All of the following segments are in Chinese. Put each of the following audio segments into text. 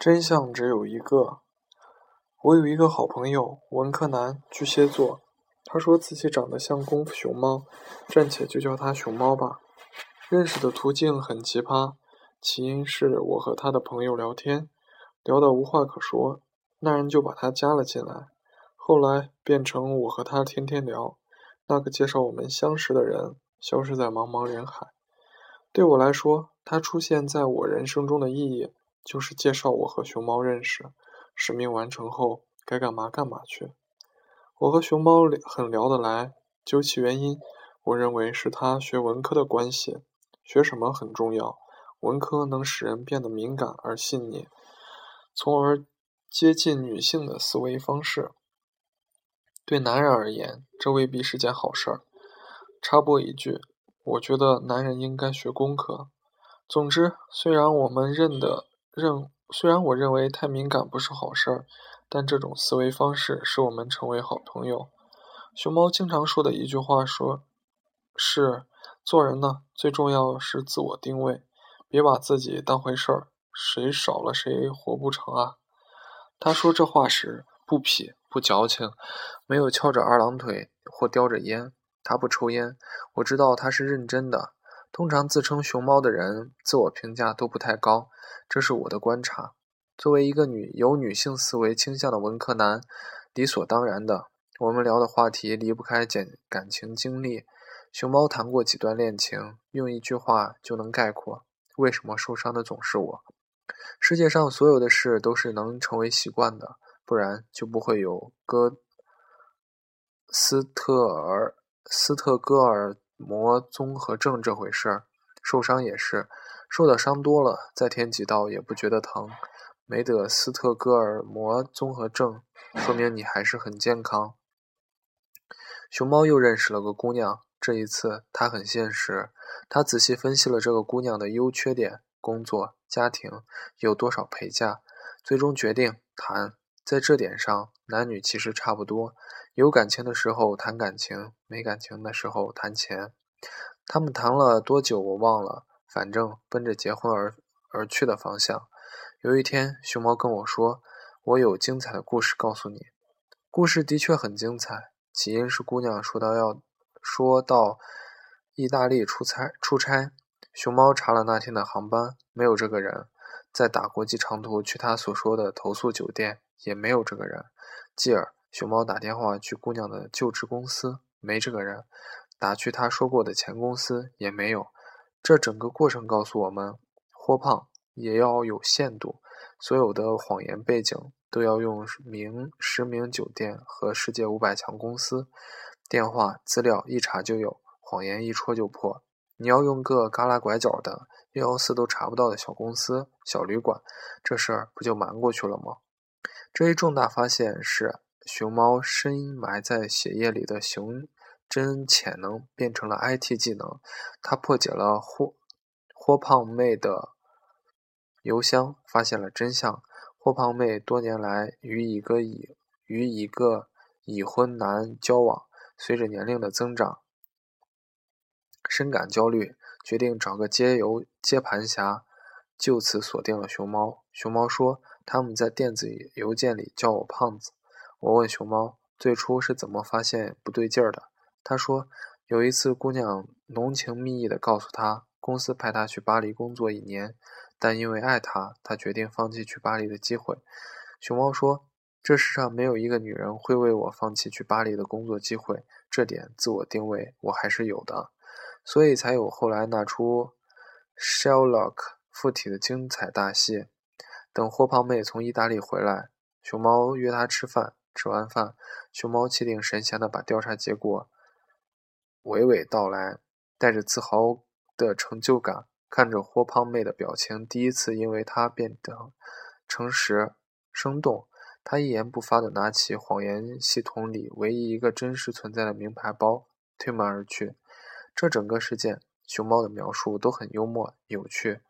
真相只有一个。我有一个好朋友，文科男，巨蟹座。他说自己长得像功夫熊猫，暂且就叫他熊猫吧。认识的途径很奇葩，起因是我和他的朋友聊天，聊得无话可说，那人就把他加了进来。后来变成我和他天天聊。那个介绍我们相识的人消失在茫茫人海。对我来说，他出现在我人生中的意义。就是介绍我和熊猫认识，使命完成后该干嘛干嘛去。我和熊猫很聊得来，究其原因，我认为是他学文科的关系。学什么很重要，文科能使人变得敏感而细腻，从而接近女性的思维方式。对男人而言，这未必是件好事儿。插播一句，我觉得男人应该学工科。总之，虽然我们认得。认虽然我认为太敏感不是好事儿，但这种思维方式使我们成为好朋友。熊猫经常说的一句话说：“是做人呢，最重要是自我定位，别把自己当回事儿，谁少了谁活不成啊。”他说这话时不痞不矫情，没有翘着二郎腿或叼着烟。他不抽烟，我知道他是认真的。通常自称熊猫的人，自我评价都不太高。这是我的观察。作为一个女有女性思维倾向的文科男，理所当然的，我们聊的话题离不开感感情经历。熊猫谈过几段恋情，用一句话就能概括：为什么受伤的总是我？世界上所有的事都是能成为习惯的，不然就不会有哥斯特尔斯特哥尔膜综合症这回事儿。受伤也是。受的伤多了，再添几刀也不觉得疼。没得斯特哥尔摩综合症，说明你还是很健康。熊猫又认识了个姑娘，这一次他很现实，他仔细分析了这个姑娘的优缺点、工作、家庭，有多少陪嫁，最终决定谈。在这点上，男女其实差不多，有感情的时候谈感情，没感情的时候谈钱。他们谈了多久我忘了。反正奔着结婚而而去的方向。有一天，熊猫跟我说：“我有精彩的故事告诉你。”故事的确很精彩。起因是姑娘说到要说到意大利出差出差，熊猫查了那天的航班，没有这个人。再打国际长途去他所说的投诉酒店，也没有这个人。继而，熊猫打电话去姑娘的就职公司，没这个人。打去他说过的前公司，也没有。这整个过程告诉我们，豁胖也要有限度。所有的谎言背景都要用名实名酒店和世界五百强公司，电话资料一查就有，谎言一戳就破。你要用个旮旯拐角的幺幺四都查不到的小公司、小旅馆，这事儿不就瞒过去了吗？这一重大发现是熊猫深埋在血液里的熊。真潜能变成了 IT 技能，他破解了霍霍胖妹的邮箱，发现了真相。霍胖妹多年来与一个已与一个已婚男交往，随着年龄的增长，深感焦虑，决定找个接邮接盘侠，就此锁定了熊猫。熊猫说他们在电子邮件里叫我胖子。我问熊猫最初是怎么发现不对劲儿的。他说，有一次，姑娘浓情蜜意地告诉他，公司派他去巴黎工作一年，但因为爱他，他决定放弃去巴黎的机会。熊猫说，这世上没有一个女人会为我放弃去巴黎的工作机会，这点自我定位我还是有的，所以才有后来那出 Sherlock 附体的精彩大戏。等霍胖妹从意大利回来，熊猫约她吃饭，吃完饭，熊猫气定神闲地把调查结果。娓娓道来，带着自豪的成就感，看着霍胖妹的表情，第一次因为她变得诚实生动。她一言不发地拿起谎言系统里唯一一个真实存在的名牌包，推门而去。这整个事件，熊猫的描述都很幽默有趣，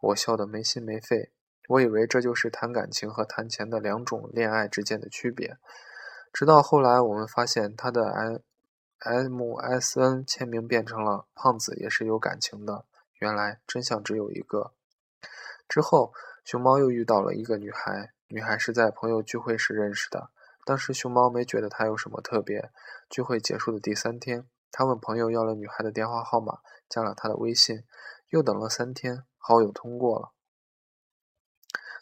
我笑得没心没肺。我以为这就是谈感情和谈钱的两种恋爱之间的区别，直到后来我们发现他的 MMSN 签名变成了“胖子也是有感情的”，原来真相只有一个。之后，熊猫又遇到了一个女孩，女孩是在朋友聚会时认识的。当时熊猫没觉得她有什么特别。聚会结束的第三天，他问朋友要了女孩的电话号码，加了她的微信。又等了三天，好友通过了。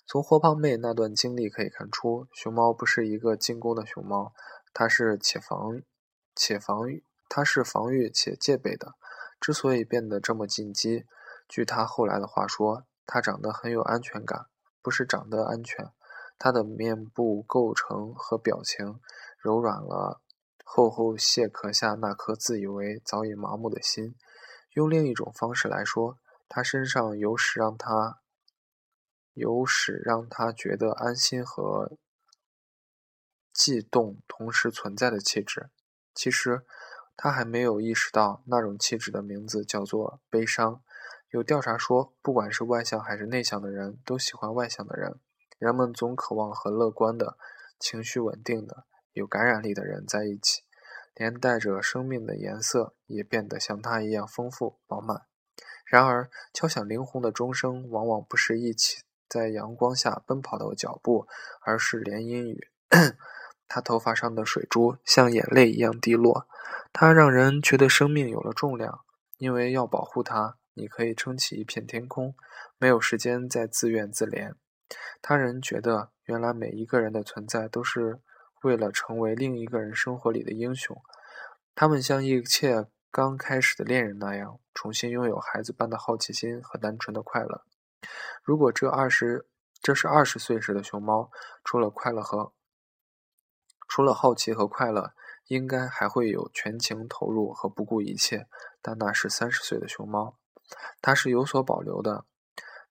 从霍胖妹那段经历可以看出，熊猫不是一个进攻的熊猫，它是且防且防御，它是防御且戒备的。之所以变得这么进击，据他后来的话说，它长得很有安全感，不是长得安全。它的面部构成和表情柔软了厚厚蟹壳下那颗自以为早已麻木的心。用另一种方式来说，他身上有使让他。有使让他觉得安心和悸动同时存在的气质。其实，他还没有意识到那种气质的名字叫做悲伤。有调查说，不管是外向还是内向的人，都喜欢外向的人。人们总渴望和乐观的、情绪稳定的、有感染力的人在一起，连带着生命的颜色也变得像他一样丰富饱满。然而，敲响灵魂的钟声，往往不是一起。在阳光下奔跑的脚步，而是连阴雨。他头发上的水珠像眼泪一样滴落。他让人觉得生命有了重量，因为要保护它，你可以撑起一片天空，没有时间再自怨自怜。他人觉得，原来每一个人的存在都是为了成为另一个人生活里的英雄。他们像一切刚开始的恋人那样，重新拥有孩子般的好奇心和单纯的快乐。如果这二十，这是二十岁时的熊猫，除了快乐和，除了好奇和快乐，应该还会有全情投入和不顾一切。但那是三十岁的熊猫，它是有所保留的。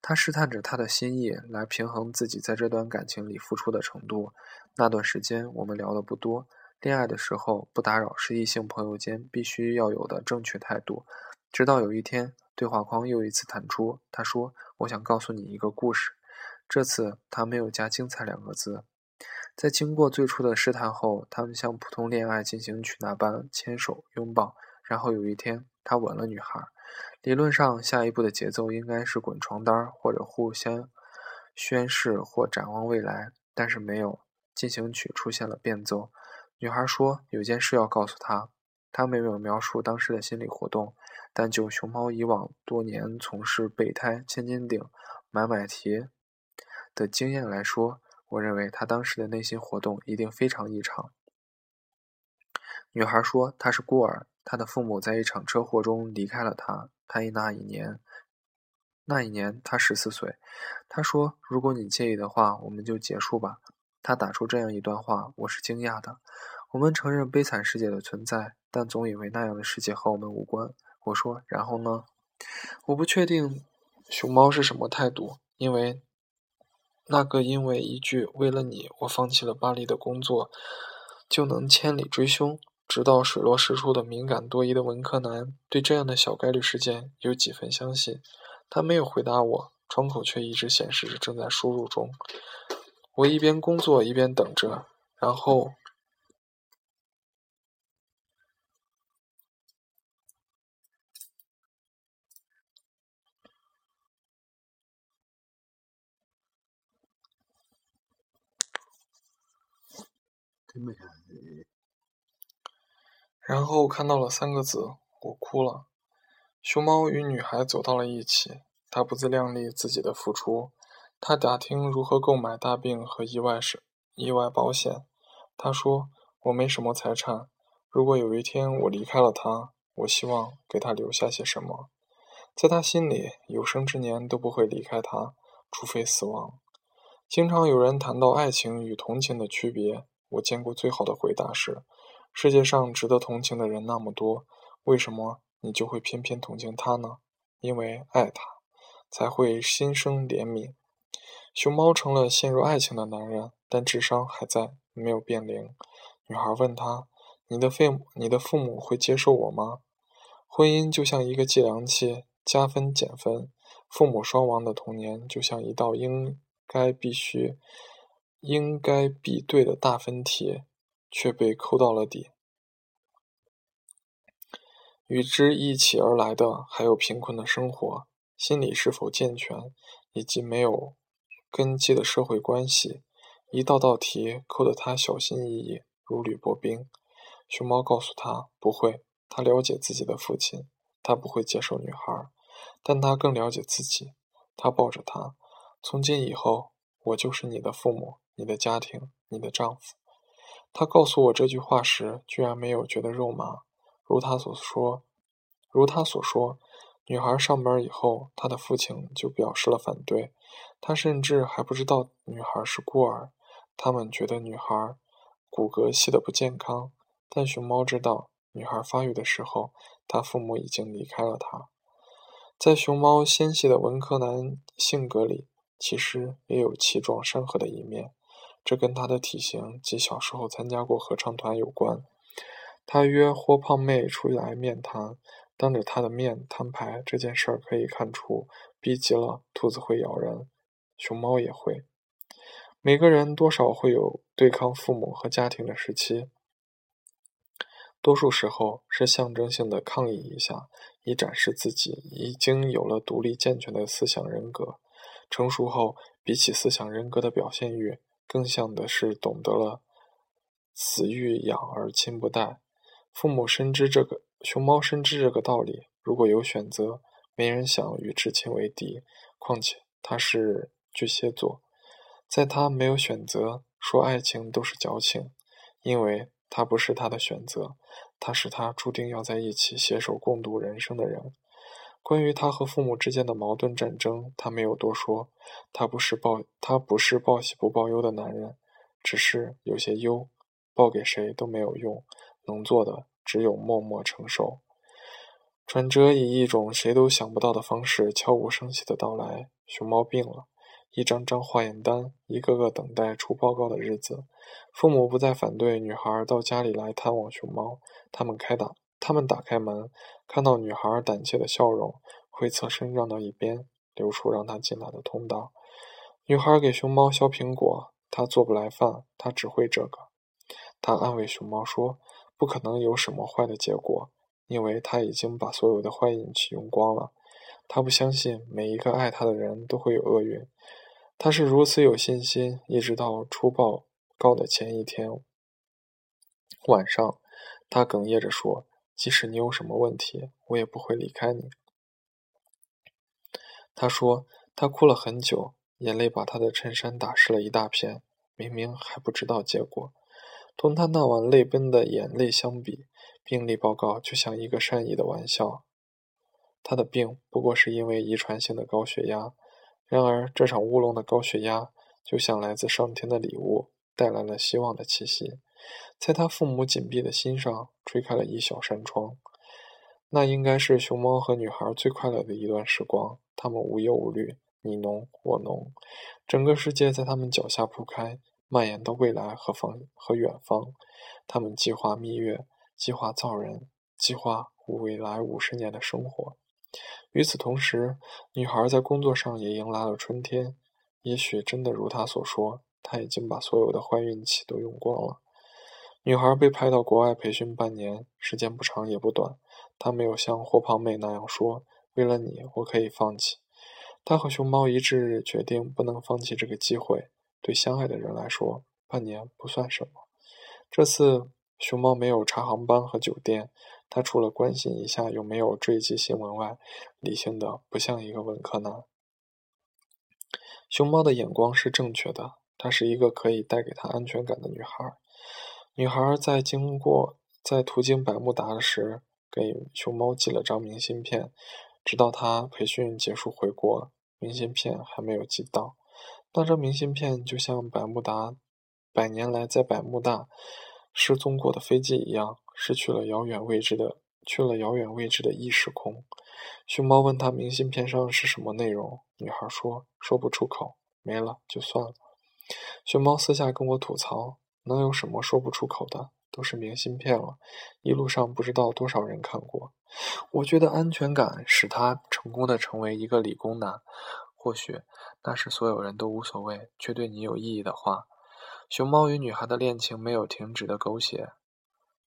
它试探着他的心意，来平衡自己在这段感情里付出的程度。那段时间我们聊的不多，恋爱的时候不打扰是异性朋友间必须要有的正确态度。直到有一天。对话框又一次弹出，他说：“我想告诉你一个故事。”这次他没有加“精彩”两个字。在经过最初的试探后，他们像普通恋爱进行曲那般牵手拥抱。然后有一天，他吻了女孩。理论上，下一步的节奏应该是滚床单，或者互相宣誓或展望未来。但是没有，进行曲出现了变奏。女孩说：“有件事要告诉他。”他没有描述当时的心理活动。但就熊猫以往多年从事备胎、千斤顶、买买提的经验来说，我认为他当时的内心活动一定非常异常。女孩说她是孤儿，她的父母在一场车祸中离开了她。她那一年，那一年她十四岁。她说：“如果你介意的话，我们就结束吧。”她打出这样一段话，我是惊讶的。我们承认悲惨世界的存在，但总以为那样的世界和我们无关。我说，然后呢？我不确定熊猫是什么态度，因为那个因为一句“为了你，我放弃了巴黎的工作”就能千里追凶，直到水落石出的敏感多疑的文科男，对这样的小概率事件有几分相信。他没有回答我，窗口却一直显示着正在输入中。我一边工作一边等着，然后。然后看到了三个字，我哭了。熊猫与女孩走到了一起，他不自量力自己的付出。他打听如何购买大病和意外是意外保险。他说：“我没什么财产，如果有一天我离开了他，我希望给他留下些什么。在他心里，有生之年都不会离开他，除非死亡。”经常有人谈到爱情与同情的区别。我见过最好的回答是：世界上值得同情的人那么多，为什么你就会偏偏同情他呢？因为爱他，才会心生怜悯。熊猫成了陷入爱情的男人，但智商还在，没有变零。女孩问他：“你的父你的父母会接受我吗？”婚姻就像一个计量器，加分减分。父母双亡的童年就像一道应该必须。应该比对的大分题，却被扣到了底。与之一起而来的，还有贫困的生活、心理是否健全，以及没有根基的社会关系，一道道题扣得他小心翼翼，如履薄冰。熊猫告诉他：“不会，他了解自己的父亲，他不会接受女孩，但他更了解自己。”他抱着她：“从今以后，我就是你的父母，你的家庭，你的丈夫。”他告诉我这句话时，居然没有觉得肉麻。如他所说，如他所说，女孩上班以后，他的父亲就表示了反对。他甚至还不知道女孩是孤儿。他们觉得女孩骨骼细的不健康。但熊猫知道，女孩发育的时候，她父母已经离开了她。在熊猫纤细的文科男性格里，其实也有气壮山河的一面。这跟他的体型及小时候参加过合唱团有关。他约霍胖妹出来面谈，当着他的面摊牌这件事儿可以看出，逼急了兔子会咬人，熊猫也会。每个人多少会有对抗父母和家庭的时期，多数时候是象征性的抗议一下，以展示自己已经有了独立健全的思想人格。成熟后，比起思想人格的表现欲。更像的是懂得了“子欲养而亲不待”，父母深知这个，熊猫深知这个道理。如果有选择，没人想与至亲为敌。况且他是巨蟹座，在他没有选择，说爱情都是矫情，因为他不是他的选择，他是他注定要在一起携手共度人生的人。关于他和父母之间的矛盾战争，他没有多说。他不是报他不是报喜不报忧的男人，只是有些忧，报给谁都没有用，能做的只有默默承受。转折以一种谁都想不到的方式悄无声息的到来。熊猫病了，一张张化验单，一个个等待出报告的日子。父母不再反对女孩到家里来探望熊猫，他们开打。他们打开门，看到女孩胆怯的笑容，会侧身让到一边，留出让她进来的通道。女孩给熊猫削苹果，她做不来饭，她只会这个。她安慰熊猫说：“不可能有什么坏的结果，因为她已经把所有的坏运气用光了。她不相信每一个爱她的人都会有厄运。她是如此有信心，一直到出报告的前一天晚上，她哽咽着说。”即使你有什么问题，我也不会离开你。他说，他哭了很久，眼泪把他的衬衫打湿了一大片。明明还不知道结果，同他那晚泪奔的眼泪相比，病历报告就像一个善意的玩笑。他的病不过是因为遗传性的高血压，然而这场乌龙的高血压，就像来自上天的礼物，带来了希望的气息。在他父母紧闭的心上吹开了一小扇窗，那应该是熊猫和女孩最快乐的一段时光。他们无忧无虑，你侬我侬，整个世界在他们脚下铺开，蔓延到未来和方和远方。他们计划蜜月，计划造人，计划未来五十年的生活。与此同时，女孩在工作上也迎来了春天。也许真的如她所说，她已经把所有的坏运气都用光了。女孩被派到国外培训半年，时间不长也不短。她没有像霍胖妹那样说：“为了你，我可以放弃。”她和熊猫一致决定不能放弃这个机会。对相爱的人来说，半年不算什么。这次熊猫没有查航班和酒店，他除了关心一下有没有坠机新闻外，理性的不像一个文科男。熊猫的眼光是正确的，她是一个可以带给他安全感的女孩。女孩在经过在途经百慕达时，给熊猫寄了张明信片。直到他培训结束回国，明信片还没有寄到。那张明信片就像百慕达百年来在百慕大失踪过的飞机一样，失去了遥远未知的去了遥远未知的异时空。熊猫问他明信片上是什么内容，女孩说说不出口，没了就算了。熊猫私下跟我吐槽。能有什么说不出口的？都是明信片了，一路上不知道多少人看过。我觉得安全感使他成功的成为一个理工男。或许那是所有人都无所谓，却对你有意义的话。熊猫与女孩的恋情没有停止的狗血，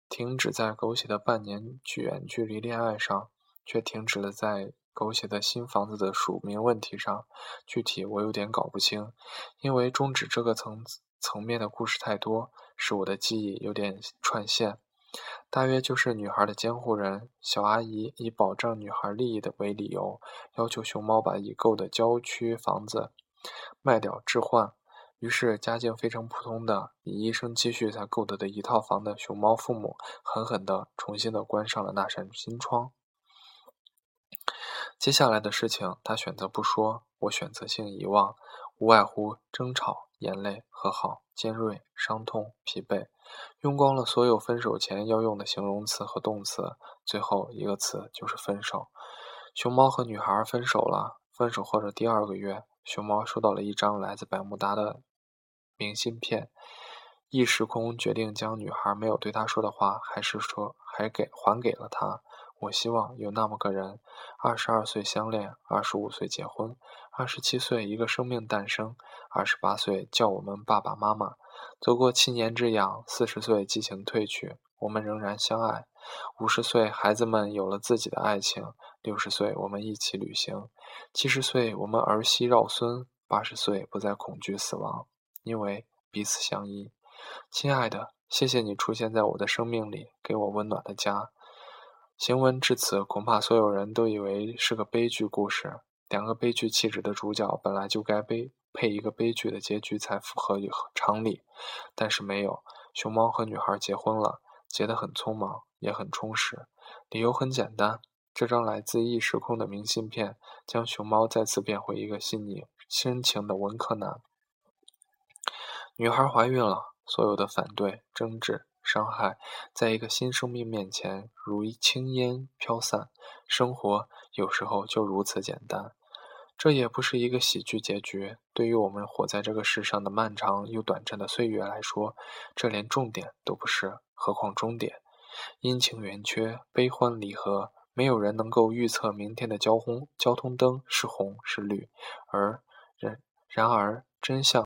停止在狗血的半年远距离恋爱上，却停止了在狗血的新房子的署名问题上，具体我有点搞不清，因为终止这个层次层面的故事太多，使我的记忆有点串线。大约就是女孩的监护人小阿姨以保障女孩利益的为理由，要求熊猫把已购的郊区房子卖掉置换。于是，家境非常普通的、以一生积蓄才购得的一套房的熊猫父母，狠狠地、重新的关上了那扇心窗。接下来的事情，他选择不说，我选择性遗忘，无外乎争吵、眼泪、和好、尖锐、伤痛、疲惫，用光了所有分手前要用的形容词和动词，最后一个词就是分手。熊猫和女孩分手了。分手后的第二个月。熊猫收到了一张来自百慕达的明信片，异时空决定将女孩没有对他说的话，还是说还给还给了他。我希望有那么个人：二十二岁相恋，二十五岁结婚，二十七岁一个生命诞生，二十八岁叫我们爸爸妈妈。走过七年之痒，四十岁激情褪去，我们仍然相爱。五十岁，孩子们有了自己的爱情。六十岁，我们一起旅行；七十岁，我们儿媳绕孙；八十岁，不再恐惧死亡，因为彼此相依。亲爱的，谢谢你出现在我的生命里，给我温暖的家。行文至此，恐怕所有人都以为是个悲剧故事。两个悲剧气质的主角本来就该悲配一个悲剧的结局才符合常理，但是没有。熊猫和女孩结婚了，结得很匆忙，也很充实。理由很简单。这张来自异时空的明信片，将熊猫再次变回一个细腻深情的文科男。女孩怀孕了，所有的反对、争执、伤害，在一个新生命面前如轻烟飘散。生活有时候就如此简单。这也不是一个喜剧结局。对于我们活在这个世上的漫长又短暂的岁月来说，这连重点都不是，何况终点？阴晴圆缺，悲欢离合。没有人能够预测明天的交通交通灯是红是绿，而然然而真相。